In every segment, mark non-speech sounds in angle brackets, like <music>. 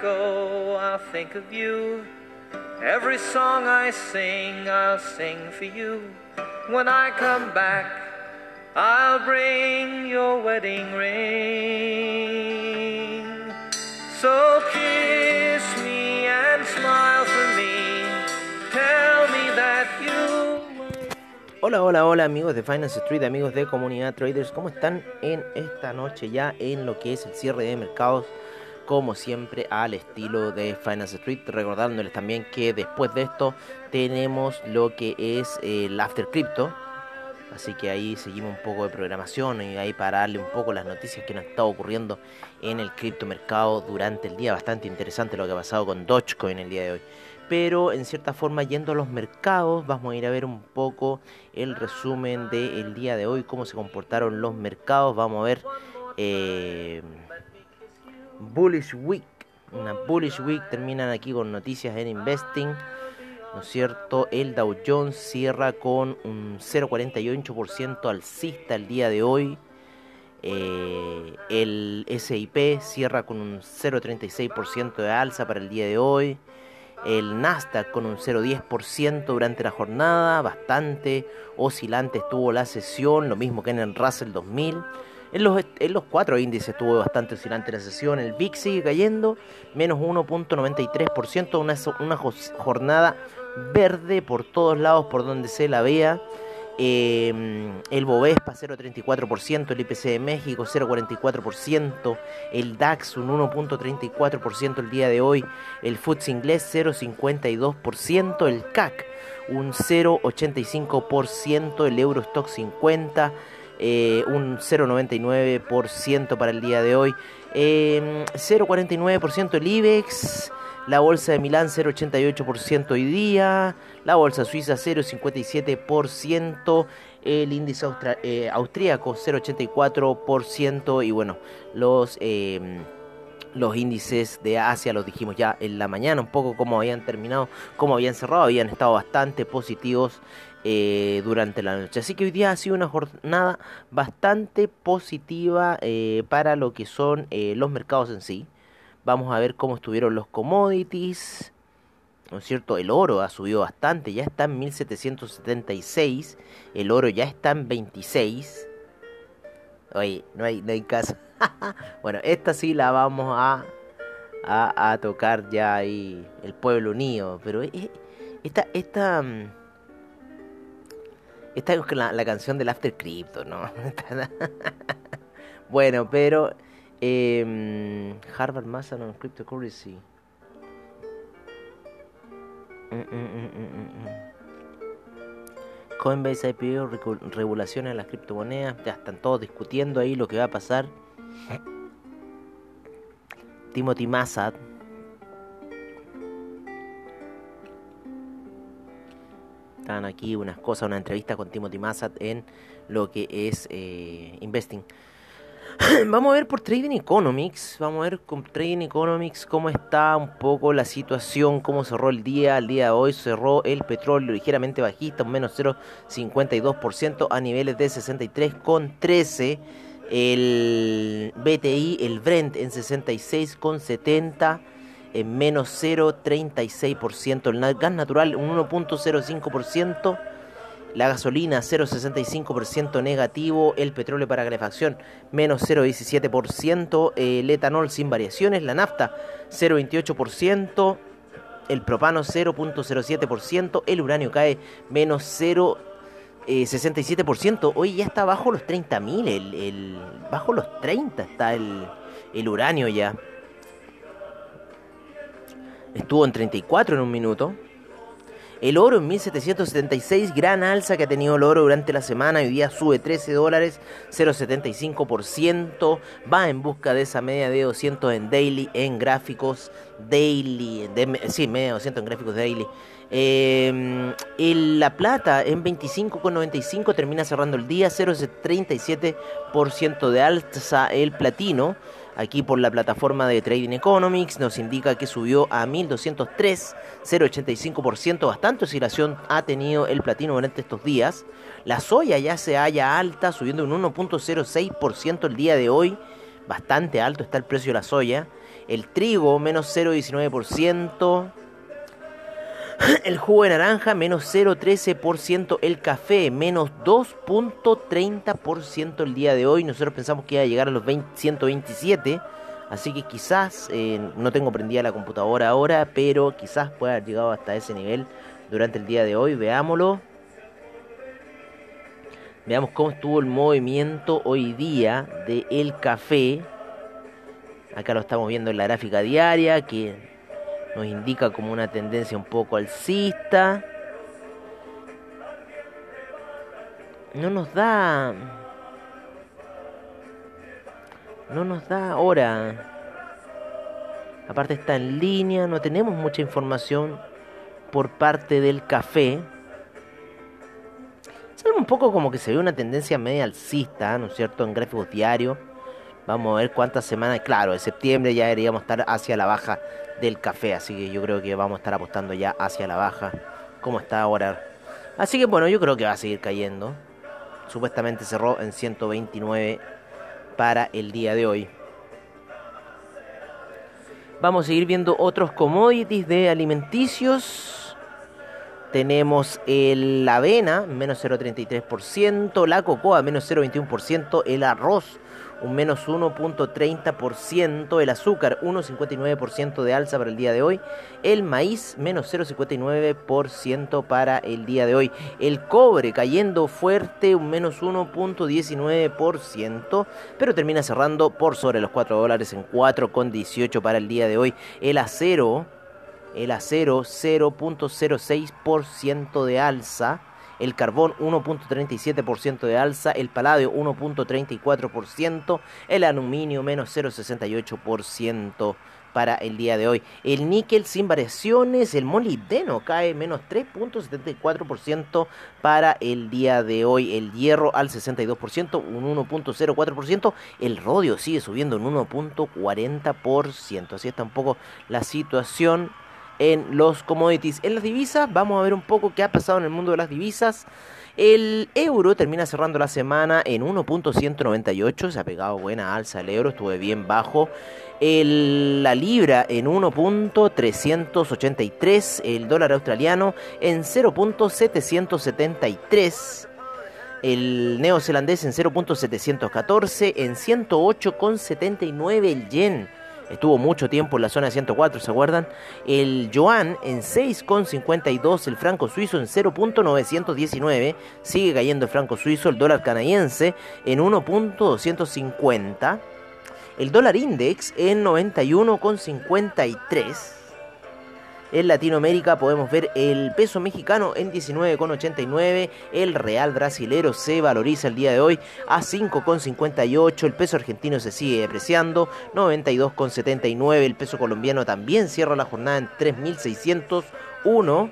Go, I'll think of you. Every song I sing, I'll sing for you. When I come back, I'll bring your wedding ring. So kiss me and smile for me. Tell me that you. Hola, hola, hola amigos de Finance Street, amigos de Comunidad Traders, ¿cómo están en esta noche ya en lo que es el cierre de mercados? Como siempre al estilo de Finance Street, recordándoles también que después de esto tenemos lo que es el After Crypto, Así que ahí seguimos un poco de programación y ahí para darle un poco las noticias que nos está ocurriendo en el criptomercado durante el día. Bastante interesante lo que ha pasado con Dogecoin el día de hoy. Pero en cierta forma yendo a los mercados vamos a ir a ver un poco el resumen del día de hoy, cómo se comportaron los mercados. Vamos a ver eh, Bullish Week. Una Bullish Week terminan aquí con noticias en Investing. ¿no es cierto? El Dow Jones cierra con un 0,48% alcista el día de hoy. Eh, el SIP cierra con un 0,36% de alza para el día de hoy. El Nasdaq con un 0,10% durante la jornada, bastante oscilante estuvo la sesión, lo mismo que en el Russell 2000. En los, en los cuatro índices estuvo bastante oscilante la sesión. El VIX sigue cayendo, menos 1.93%, una, una jornada verde por todos lados por donde se la vea. Eh, el Bovespa 0,34%, el IPC de México 0,44%, el DAX un 1,34% el día de hoy, el FTSE inglés 0,52%, el CAC un 0,85%, el Eurostock 50, eh, un 0,99% para el día de hoy, eh, 0,49% el IBEX, la bolsa de Milán 0,88% hoy día, la bolsa suiza 0,57%, el índice eh, austríaco 0,84% y bueno, los, em, los índices de Asia los dijimos ya en la mañana, un poco cómo habían terminado, cómo habían cerrado, habían estado bastante positivos eh, durante la noche. Así que hoy día ha sido una jornada bastante positiva eh, para lo que son los mercados en sí. Vamos a ver cómo estuvieron los commodities. ¿No es cierto? El oro ha subido bastante, ya está en 1776. El oro ya está en 26. Oye, no hay, no hay caso. <laughs> bueno, esta sí la vamos a, a, tocar ya ahí, el pueblo unido. Pero esta, esta, mm, esta es la, la canción del After Crypto, ¿no? <laughs> bueno, pero eh, Harvard Master on Cryptocurrency. Mm, mm, mm, Coinbase IPO, regulaciones en las criptomonedas. Ya están todos discutiendo ahí lo que va a pasar. Timothy Massad. Están aquí unas cosas, una entrevista con Timothy Massad en lo que es eh, Investing. <laughs> vamos a ver por Trading Economics, vamos a ver con Trading Economics cómo está un poco la situación, cómo cerró el día, el día de hoy cerró el petróleo ligeramente bajista, un menos 0,52% a niveles de 63,13, el BTI, el Brent en 66,70 en menos 0,36%, el gas natural un 1,05%, la gasolina 0,65% negativo, el petróleo para calefacción menos 0,17%, el etanol sin variaciones, la nafta 0,28%, el propano 0,07%, el uranio cae menos 0,67%, hoy ya está bajo los 30.000, el, el, bajo los 30 está el, el uranio ya. Estuvo en 34 en un minuto. El oro en 1776, gran alza que ha tenido el oro durante la semana. Hoy día sube 13 dólares, 0,75%. Va en busca de esa media de 200 en daily, en gráficos daily. sí, media de 200 en gráficos daily. Eh, la plata en 25,95 termina cerrando el día, 0,37% de alza el platino aquí por la plataforma de Trading Economics, nos indica que subió a 1203, 0,85%, bastante oscilación ha tenido el platino durante estos días. La soya ya se halla alta, subiendo un 1.06% el día de hoy, bastante alto está el precio de la soya. El trigo, menos 0,19%. <laughs> El jugo de naranja, menos 0,13%. El café, menos 2,30% el día de hoy. Nosotros pensamos que iba a llegar a los 127. Así que quizás, eh, no tengo prendida la computadora ahora, pero quizás pueda haber llegado hasta ese nivel durante el día de hoy. Veámoslo. Veamos cómo estuvo el movimiento hoy día de el café. Acá lo estamos viendo en la gráfica diaria que nos indica como una tendencia un poco alcista. No nos da no nos da hora. Aparte está en línea, no tenemos mucha información por parte del café. Es un poco como que se ve una tendencia media alcista, ¿no es cierto? En gráficos diarios. Vamos a ver cuántas semanas. Claro, de septiembre ya deberíamos estar hacia la baja del café. Así que yo creo que vamos a estar apostando ya hacia la baja. Como está ahora. Así que bueno, yo creo que va a seguir cayendo. Supuestamente cerró en 129 para el día de hoy. Vamos a seguir viendo otros commodities de alimenticios. Tenemos el, la avena, menos 0,33%, la cocoa, menos 0,21%, el arroz, un menos 1.30%, el azúcar 1.59% de alza para el día de hoy, el maíz menos 0.59% para el día de hoy, el cobre cayendo fuerte un menos 1.19%, pero termina cerrando por sobre los 4 dólares en 4.18 para el día de hoy, el acero, el acero 0.06% de alza, el carbón 1.37% de alza, el paladio 1.34%, el aluminio menos 0.68% para el día de hoy. El níquel sin variaciones, el molibdeno cae menos 3.74% para el día de hoy. El hierro al 62%, un 1.04%. El rodio sigue subiendo un 1.40%. Así está un poco la situación en los commodities. En las divisas, vamos a ver un poco qué ha pasado en el mundo de las divisas. El euro termina cerrando la semana en 1.198, se ha pegado buena alza el euro, estuve bien bajo. El, la libra en 1.383, el dólar australiano en 0.773. El neozelandés en 0.714, en 108.79 el yen estuvo mucho tiempo en la zona de 104, ¿se acuerdan? El yuan en 6,52, el franco suizo en 0.919, sigue cayendo el franco suizo, el dólar canadiense en 1.250, el dólar index en 91,53 en Latinoamérica podemos ver el peso mexicano en 19,89, el real brasilero se valoriza el día de hoy a 5,58, el peso argentino se sigue depreciando, 92,79, el peso colombiano también cierra la jornada en 3.601.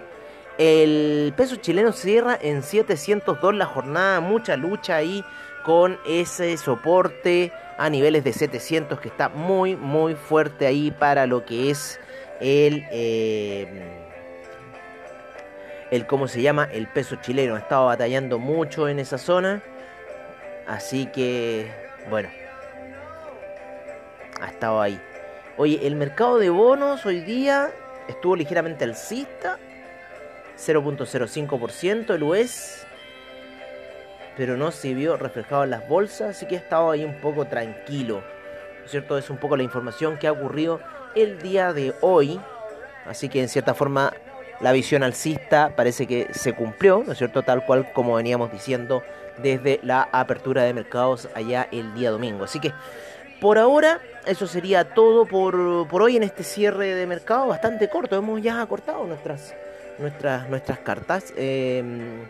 El peso chileno cierra en 702 la jornada, mucha lucha ahí con ese soporte a niveles de 700 que está muy muy fuerte ahí para lo que es el, eh, el, ¿cómo se llama? El peso chileno. Ha estado batallando mucho en esa zona. Así que, bueno, ha estado ahí. Oye, el mercado de bonos hoy día estuvo ligeramente alcista. 0.05% el US. Pero no se vio reflejado en las bolsas. Así que ha estado ahí un poco tranquilo. cierto? Es un poco la información que ha ocurrido el día de hoy. Así que en cierta forma la visión alcista parece que se cumplió, ¿no es cierto? Tal cual como veníamos diciendo desde la apertura de mercados allá el día domingo. Así que por ahora eso sería todo por, por hoy en este cierre de mercado bastante corto. Hemos ya cortado nuestras, nuestras, nuestras cartas. Em,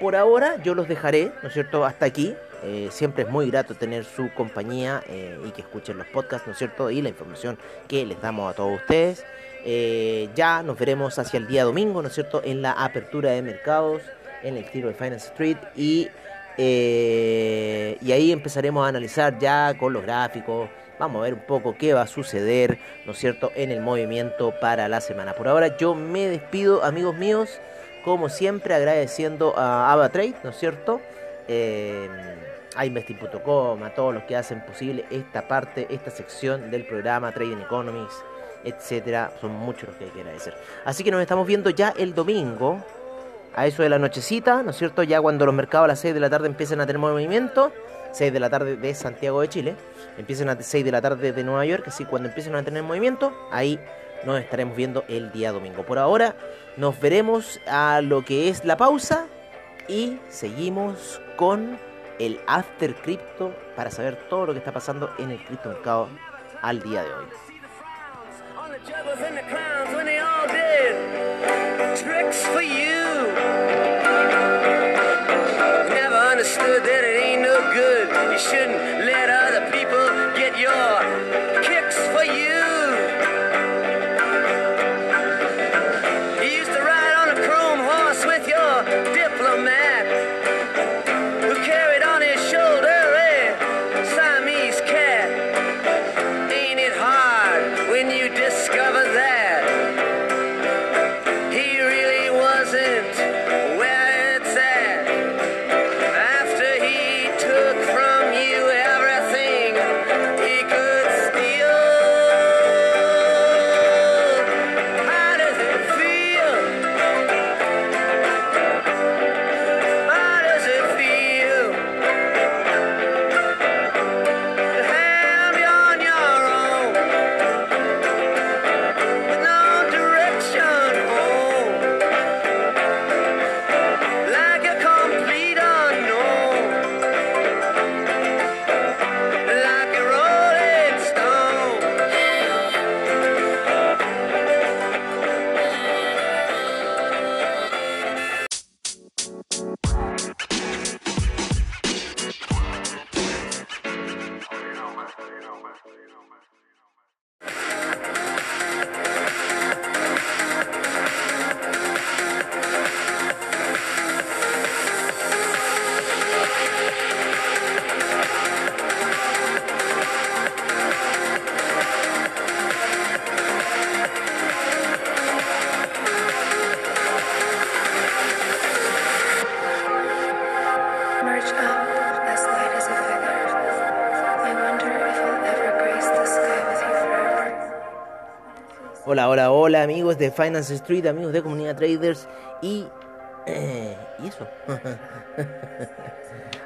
por ahora yo los dejaré, ¿no es cierto? Hasta aquí. Eh, siempre es muy grato tener su compañía eh, y que escuchen los podcasts, ¿no es cierto? Y la información que les damos a todos ustedes. Eh, ya nos veremos hacia el día domingo, ¿no es cierto? En la apertura de mercados, en el tiro de Finance Street y, y ahí empezaremos a analizar ya con los gráficos. Vamos a ver un poco qué va a suceder, ¿no es cierto?, en el movimiento para la semana. Por ahora yo me despido, amigos míos, como siempre agradeciendo a AvaTrade, ¿no es cierto? A investing.com, a todos los que hacen posible esta parte, esta sección del programa Trading Economics, etcétera. Son muchos los que hay que agradecer. Así que nos estamos viendo ya el domingo, a eso de la nochecita, ¿no es cierto? Ya cuando los mercados a las 6 de la tarde empiezan a tener movimiento, 6 de la tarde de Santiago de Chile, empiezan a 6 de la tarde de Nueva York, así cuando empiecen a tener movimiento, ahí nos estaremos viendo el día domingo. Por ahora nos veremos a lo que es la pausa y seguimos con el After Crypto para saber todo lo que está pasando en el criptomercado al día de hoy. Hola, hola, amigos de Finance Street, amigos de Comunidad Traders y... Eh, y eso. <laughs>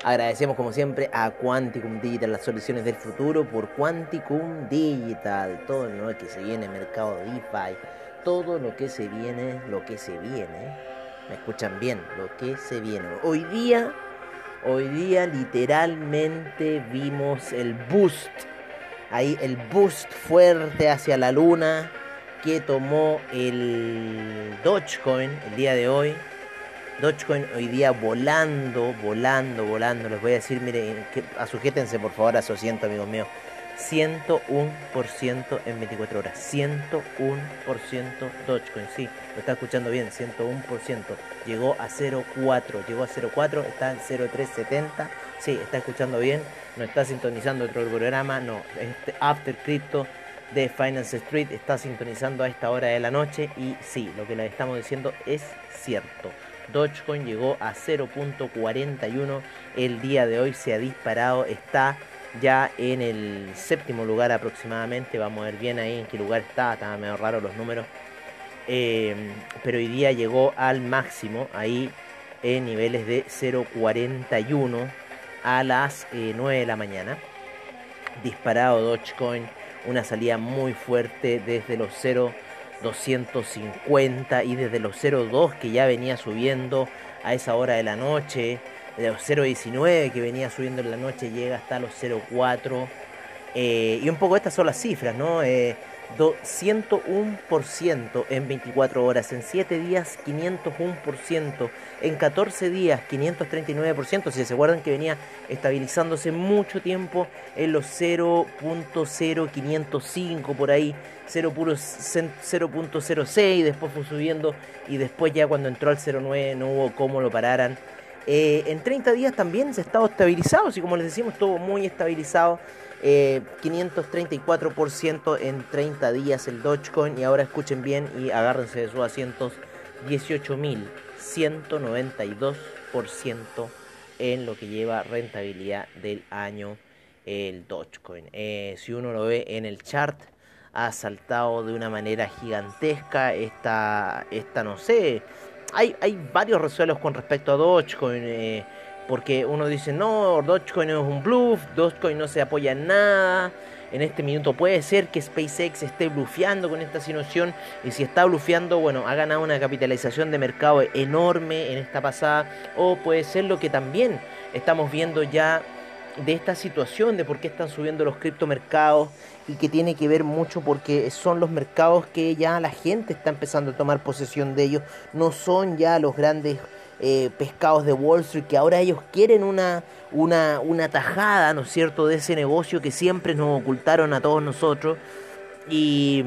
Agradecemos como siempre a Quanticum Digital, las soluciones del futuro por Quanticum Digital. Todo lo que se viene, mercado DeFi, todo lo que se viene, lo que se viene. ¿Me escuchan bien? Lo que se viene. Hoy día, hoy día literalmente vimos el boost. Ahí el boost fuerte hacia la luna que tomó el Dogecoin el día de hoy. Dogecoin hoy día volando, volando, volando. Les voy a decir, miren, que, sujétense por favor a su asiento, amigos míos. 101% en 24 horas. 101% Dogecoin. Sí, lo está escuchando bien. 101%. Llegó a 0.4. Llegó a 0.4. Está en 0.370. Sí, está escuchando bien. No está sintonizando otro programa. No, este After Crypto de Finance Street está sintonizando a esta hora de la noche y sí, lo que les estamos diciendo es cierto. Dogecoin llegó a 0.41 el día de hoy, se ha disparado, está ya en el séptimo lugar aproximadamente, vamos a ver bien ahí en qué lugar está, estaban medio raros los números, eh, pero hoy día llegó al máximo, ahí en niveles de 0.41 a las 9 eh, de la mañana. Disparado Dogecoin una salida muy fuerte desde los 0.250 y desde los 0.2 que ya venía subiendo a esa hora de la noche, de los 0.19 que venía subiendo en la noche llega hasta los 0.4 eh, y un poco estas son las cifras, ¿no? Eh, 101% en 24 horas, en 7 días 501%, en 14 días 539%, si se acuerdan que venía estabilizándose mucho tiempo en los 0.0505 por ahí, 0.06, después fue subiendo y después ya cuando entró al 0.9 no hubo cómo lo pararan. Eh, en 30 días también se ha estado estabilizado, así como les decimos, estuvo muy estabilizado. 534% eh, en 30 días el Dogecoin y ahora escuchen bien y agárrense de sus asientos 18.192% en lo que lleva rentabilidad del año el Dogecoin. Eh, si uno lo ve en el chart, ha saltado de una manera gigantesca. Esta, esta no sé, hay, hay varios resuelos con respecto a Dogecoin. Eh, porque uno dice, no, Dogecoin es un bluff, Dogecoin no se apoya en nada. En este minuto puede ser que SpaceX esté blufeando con esta situación y si está blufeando, bueno, ha ganado una capitalización de mercado enorme en esta pasada o puede ser lo que también estamos viendo ya de esta situación, de por qué están subiendo los criptomercados y que tiene que ver mucho porque son los mercados que ya la gente está empezando a tomar posesión de ellos, no son ya los grandes eh, pescados de Wall Street, que ahora ellos quieren una, una, una tajada, ¿no es cierto?, de ese negocio que siempre nos ocultaron a todos nosotros. Y,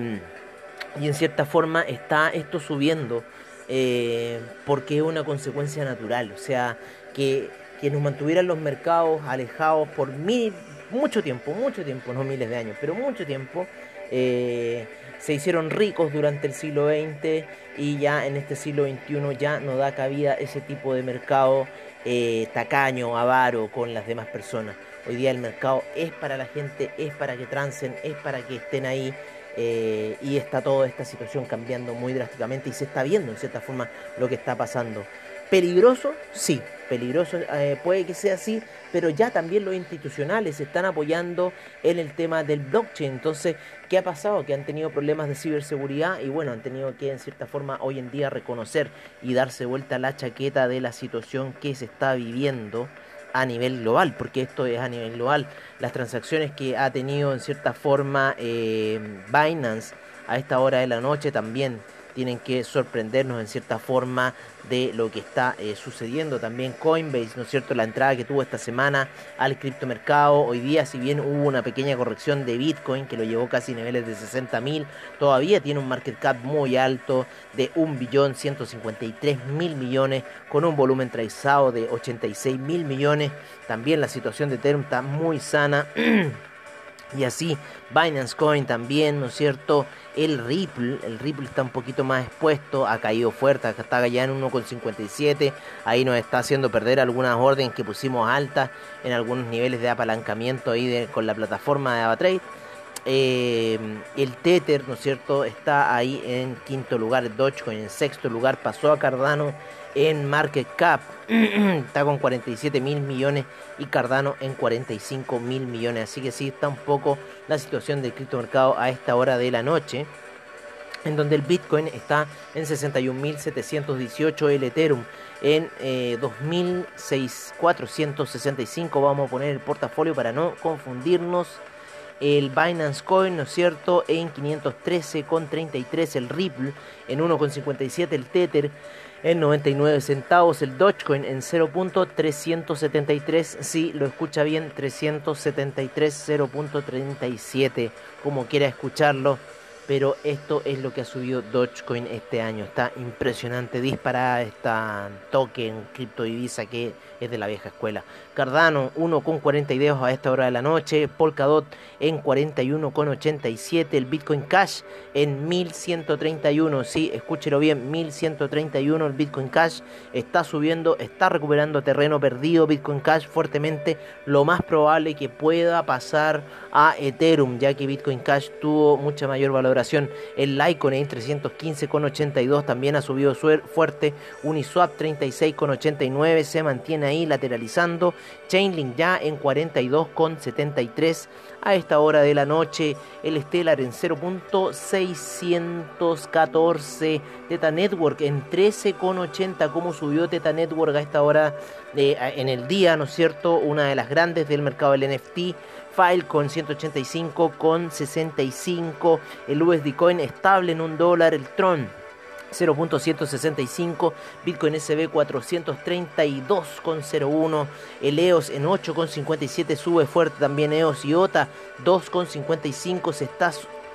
y en cierta forma está esto subiendo eh, porque es una consecuencia natural. O sea, que, que nos mantuvieran los mercados alejados por mil, mucho tiempo, mucho tiempo, no miles de años, pero mucho tiempo. Eh, se hicieron ricos durante el siglo XX y ya en este siglo XXI ya no da cabida ese tipo de mercado eh, tacaño, avaro con las demás personas. Hoy día el mercado es para la gente, es para que trancen, es para que estén ahí. Eh, y está toda esta situación cambiando muy drásticamente y se está viendo en cierta forma lo que está pasando. ¿Peligroso? Sí, peligroso eh, puede que sea así, pero ya también los institucionales se están apoyando en el tema del blockchain. Entonces, ¿qué ha pasado? Que han tenido problemas de ciberseguridad y bueno, han tenido que en cierta forma hoy en día reconocer y darse vuelta la chaqueta de la situación que se está viviendo a nivel global, porque esto es a nivel global. Las transacciones que ha tenido en cierta forma eh, Binance a esta hora de la noche también tienen que sorprendernos en cierta forma de lo que está eh, sucediendo. También Coinbase, ¿no es cierto? La entrada que tuvo esta semana al criptomercado. Hoy día, si bien hubo una pequeña corrección de Bitcoin que lo llevó casi a niveles de 60 mil, todavía tiene un market cap muy alto de 1.153.000 millones con un volumen trazado de 86 mil millones. También la situación de Ethereum está muy sana. <clears throat> Y así Binance Coin también, ¿no es cierto? El Ripple, el Ripple está un poquito más expuesto, ha caído fuerte, está ya en 1,57, ahí nos está haciendo perder algunas órdenes que pusimos altas en algunos niveles de apalancamiento ahí con la plataforma de AvaTrade. Eh, el Tether, ¿no es cierto? Está ahí en quinto lugar, Dogecoin en sexto lugar, pasó a Cardano en market cap. <clears throat> está con 47 mil millones y Cardano en 45 mil millones. Así que sí está un poco la situación del criptomercado a esta hora de la noche. En donde el Bitcoin está en 61.718, el Ethereum en eh, 2.465. Vamos a poner el portafolio para no confundirnos el Binance Coin, ¿no es cierto? En 513,33 el Ripple, en 1,57 el Tether, en 99 centavos, el Dogecoin en 0.373, si lo escucha bien, 373 0.37, como quiera escucharlo pero esto es lo que ha subido Dogecoin este año. Está impresionante, disparada esta token cripto divisa que es de la vieja escuela. Cardano 1,42 a esta hora de la noche, Polkadot en 41,87, el Bitcoin Cash en 1131, sí, escúchelo bien, 1131 el Bitcoin Cash. Está subiendo, está recuperando terreno perdido Bitcoin Cash fuertemente, lo más probable que pueda pasar a Ethereum, ya que Bitcoin Cash tuvo mucha mayor valoración. El Litecoin en 315,82 también ha subido fuerte, Uniswap 36,89 se mantiene ahí lateralizando. Chainlink ya en 42,73 a esta hora de la noche. El Stellar en 0.614. Teta Network en 13,80. ¿Cómo subió Teta Network a esta hora de, en el día? ¿No es cierto? Una de las grandes del mercado del NFT. File con 185 con 65. El USD Coin estable en un dólar. El Tron 0.165, Bitcoin SB 432,01, el EOS en 8,57 sube fuerte también EOS IOTA 2,55 se está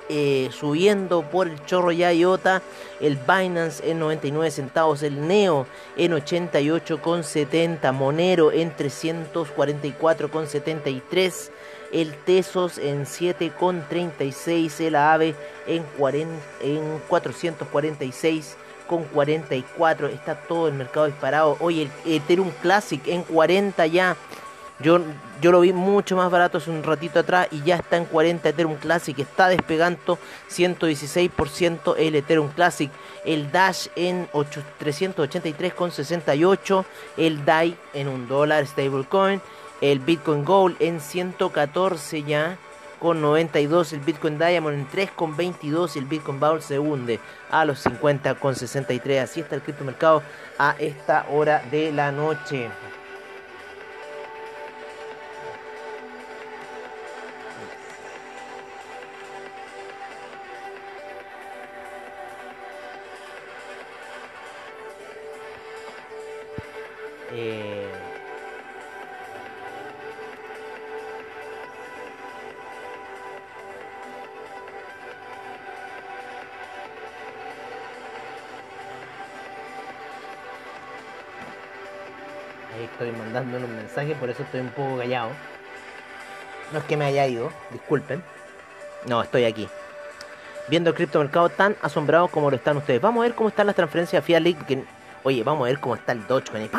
eh, subiendo por el chorro ya IOTA, el Binance en 99 centavos, el NEO en 88,70, Monero en 344,73 el Tesos en 7,36, el AVE en, en 446 con 44. Está todo el mercado disparado. Hoy el Ethereum Classic en 40 ya. Yo, yo lo vi mucho más barato hace un ratito atrás y ya está en 40 Ethereum Classic. Está despegando 116% el Ethereum Classic. El Dash en 383,68. El DAI en un dólar stablecoin. El Bitcoin Gold en 114 ya con 92, el Bitcoin Diamond en 3,22 y el Bitcoin Bowl se hunde a los 50,63. Así está el criptomercado a esta hora de la noche. Eh, estoy mandándole un mensaje, por eso estoy un poco callado. No es que me haya ido, disculpen. No, estoy aquí. Viendo el criptomercado tan asombrado como lo están ustedes. Vamos a ver cómo están las transferencias Fiat League. Que... Oye, vamos a ver cómo está el Dogecoin.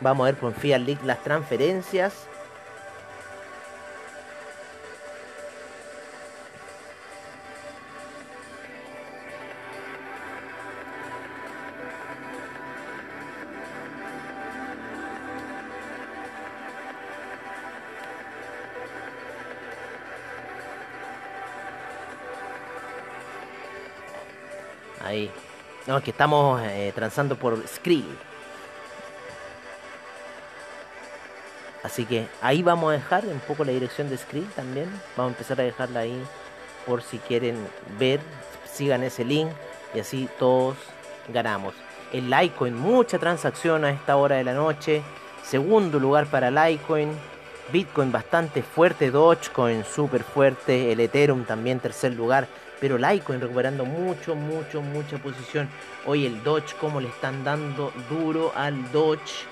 Vamos a ver con Fiat League las transferencias. Ahí. No, es que estamos eh, transando por Skrill. Así que ahí vamos a dejar un poco la dirección de Skrill también. Vamos a empezar a dejarla ahí por si quieren ver. Sigan ese link y así todos ganamos. El Litecoin, mucha transacción a esta hora de la noche. Segundo lugar para Litecoin. Bitcoin bastante fuerte. Dogecoin súper fuerte. El Ethereum también tercer lugar pero Litecoin recuperando mucho, mucho, mucha posición. Hoy el Doge, como le están dando duro al Doge,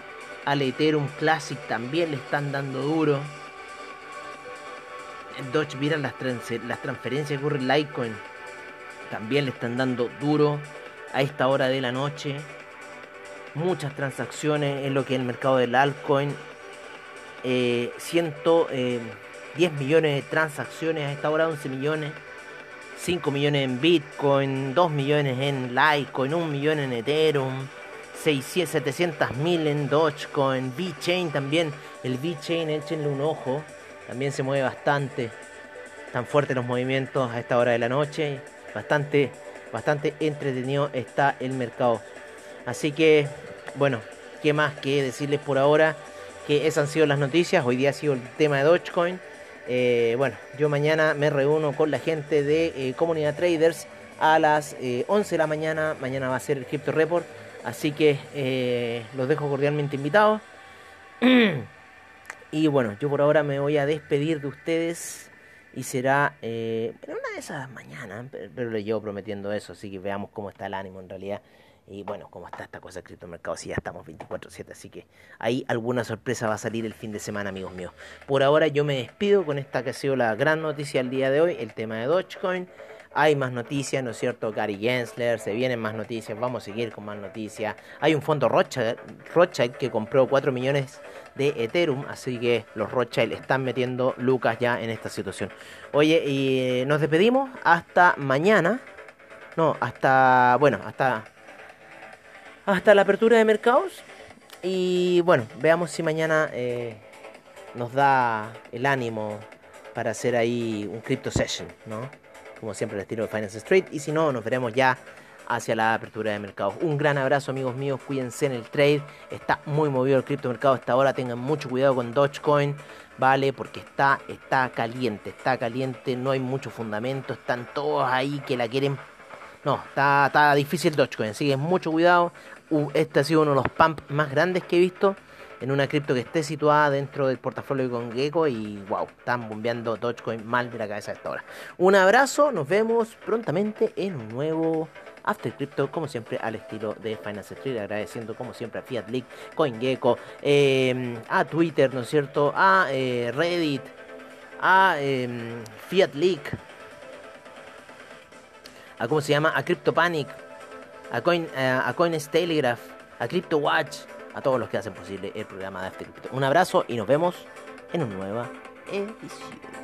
al Ethereum Classic también le están dando duro. El Doge, miran las, las transferencias que ocurre Litecoin, también le están dando duro a esta hora de la noche. Muchas transacciones en lo que es el mercado del altcoin. Eh, 110 eh, millones de transacciones a esta hora, 11 millones. 5 millones en Bitcoin, 2 millones en Litecoin, 1 millón en Ethereum, 600, 700 mil en Dogecoin, VeChain también. El VeChain, échenle un ojo, también se mueve bastante. Tan fuertes los movimientos a esta hora de la noche. Bastante, bastante entretenido está el mercado. Así que, bueno, ¿qué más que decirles por ahora? Que esas han sido las noticias. Hoy día ha sido el tema de Dogecoin. Eh, bueno, yo mañana me reúno con la gente de eh, Comunidad Traders a las 11 eh, de la mañana. Mañana va a ser el Crypto Report. Así que los dejo cordialmente invitados. <clears throat> y bueno, yo por ahora me voy a despedir de ustedes. Y será una de esas mañanas. Pero le llevo prometiendo eso. Así que veamos cómo está el ánimo en realidad. Y bueno, como está esta cosa de criptomercado, si ya estamos 24/7, así que ahí alguna sorpresa va a salir el fin de semana, amigos míos. Por ahora yo me despido con esta que ha sido la gran noticia del día de hoy, el tema de Dogecoin. Hay más noticias, ¿no es cierto? Gary Gensler, se vienen más noticias, vamos a seguir con más noticias. Hay un fondo Rothschild, que compró 4 millones de Ethereum, así que los Rothschild están metiendo lucas ya en esta situación. Oye, eh, nos despedimos hasta mañana. No, hasta, bueno, hasta hasta la apertura de mercados. Y bueno, veamos si mañana eh, nos da el ánimo para hacer ahí un crypto session, ¿no? Como siempre el estilo de Finance Street. Y si no, nos veremos ya hacia la apertura de mercados. Un gran abrazo amigos míos, cuídense en el trade. Está muy movido el criptomercado hasta ahora. Tengan mucho cuidado con Dogecoin, ¿vale? Porque está, está caliente, está caliente, no hay mucho fundamento. Están todos ahí que la quieren no, está, está difícil Dogecoin, así que mucho cuidado. Este ha sido uno de los pumps más grandes que he visto en una cripto que esté situada dentro del portafolio de ConGecko y wow, están bombeando Dogecoin mal de la cabeza a esta hora. Un abrazo, nos vemos prontamente en un nuevo After Crypto, como siempre, al estilo de Finance Street, agradeciendo como siempre a Fiat League, CoinGecko, eh, a Twitter, ¿no es cierto? A eh, Reddit, a eh, Fiat League a ¿cómo se llama? A CryptoPanic, a, Coin, a, a Coins Telegraph, a CryptoWatch, a todos los que hacen posible el programa de After Crypto. Un abrazo y nos vemos en una nueva edición.